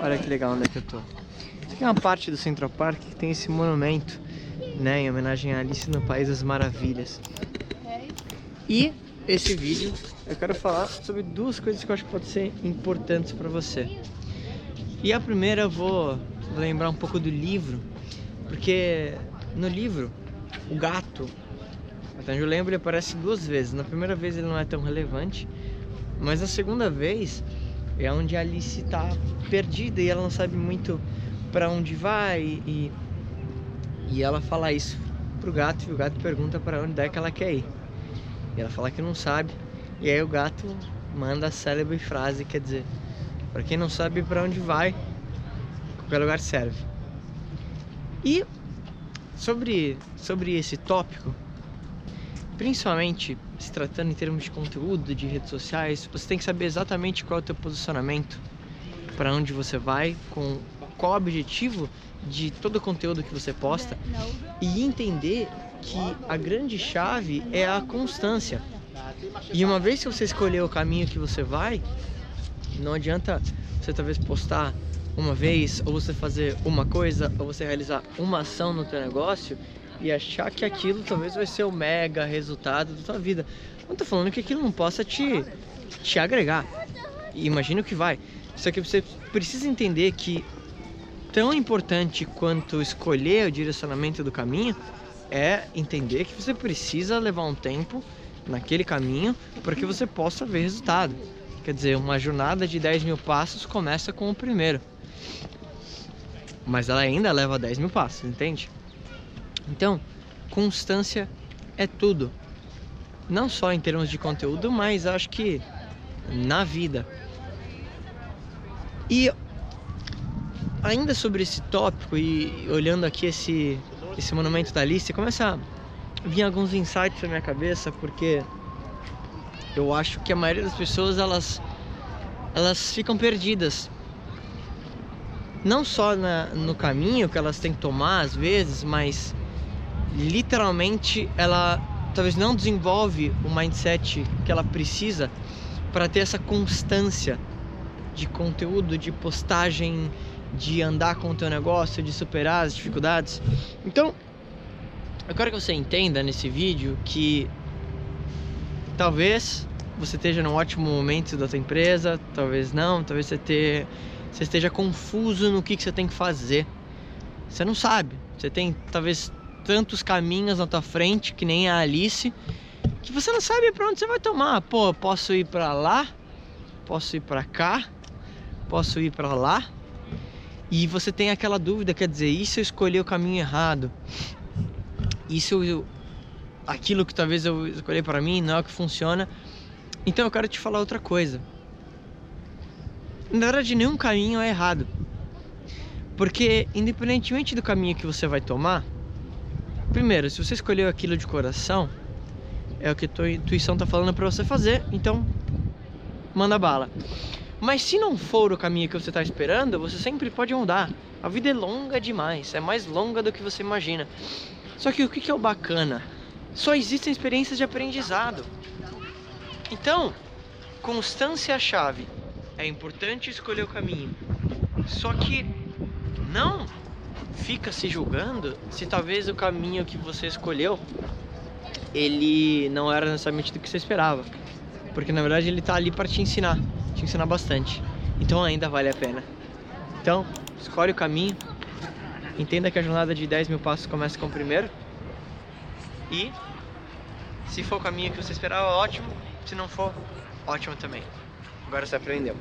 Olha que legal onde é que eu tô. Tem uma parte do Central Park que tem esse monumento, né, em homenagem a Alice no País das Maravilhas. E esse vídeo eu quero falar sobre duas coisas que eu acho que podem ser importantes para você. E a primeira eu vou lembrar um pouco do livro, porque no livro o gato, até onde eu lembro, ele aparece duas vezes. Na primeira vez ele não é tão relevante, mas na segunda vez é onde a Alice está perdida e ela não sabe muito para onde vai e, e ela fala isso pro gato e o gato pergunta para onde é que ela quer ir. E ela fala que não sabe. E aí o gato manda a célebre frase, quer dizer, para quem não sabe para onde vai, qualquer lugar serve. E sobre, sobre esse tópico, principalmente se tratando em termos de conteúdo, de redes sociais, você tem que saber exatamente qual é o teu posicionamento, para onde você vai, com qual o objetivo de todo o conteúdo que você posta e entender que a grande chave é a constância. E uma vez que você escolher o caminho que você vai, não adianta você talvez postar uma vez, ou você fazer uma coisa, ou você realizar uma ação no teu negócio e achar que aquilo talvez vai ser o mega resultado da tua vida. Não tô falando que aquilo não possa te, te agregar. E imagino que vai. Só que você precisa entender que tão importante quanto escolher o direcionamento do caminho é entender que você precisa levar um tempo naquele caminho para que você possa ver resultado. Quer dizer, uma jornada de 10 mil passos começa com o primeiro. Mas ela ainda leva 10 mil passos, entende? Então, constância é tudo. Não só em termos de conteúdo, mas acho que na vida. E ainda sobre esse tópico e olhando aqui esse, esse monumento da Alice, começa a vir alguns insights na minha cabeça, porque eu acho que a maioria das pessoas elas, elas ficam perdidas. Não só na, no caminho que elas têm que tomar às vezes, mas literalmente ela talvez não desenvolve o mindset que ela precisa para ter essa constância de conteúdo, de postagem, de andar com o teu negócio, de superar as dificuldades. Então, eu quero que você entenda nesse vídeo que talvez você esteja num ótimo momento da tua empresa, talvez não, talvez você, ter, você esteja confuso no que, que você tem que fazer. Você não sabe. Você tem talvez tantos caminhos na tua frente, que nem a Alice, que você não sabe para onde você vai tomar. Pô, posso ir para lá, posso ir para cá, posso ir para lá. E você tem aquela dúvida, quer dizer, e se eu escolher o caminho errado? E se eu, aquilo que talvez eu escolhi para mim não é o que funciona? Então eu quero te falar outra coisa. Na verdade, nenhum caminho é errado. Porque independentemente do caminho que você vai tomar, primeiro, se você escolheu aquilo de coração, é o que a tua intuição está falando para você fazer, então manda bala. Mas se não for o caminho que você está esperando, você sempre pode mudar. A vida é longa demais, é mais longa do que você imagina. Só que o que é o bacana? Só existem experiências de aprendizado. Então, constância é a chave. É importante escolher o caminho. Só que não fica se julgando se talvez o caminho que você escolheu ele não era necessariamente do que você esperava. Porque na verdade ele está ali para te ensinar te ensinar bastante. Então ainda vale a pena. Então, escolhe o caminho. Entenda que a jornada de 10 mil passos começa com o primeiro. E se for o caminho que você esperava, ótimo. Se não for, ótimo também. Agora você aprendeu.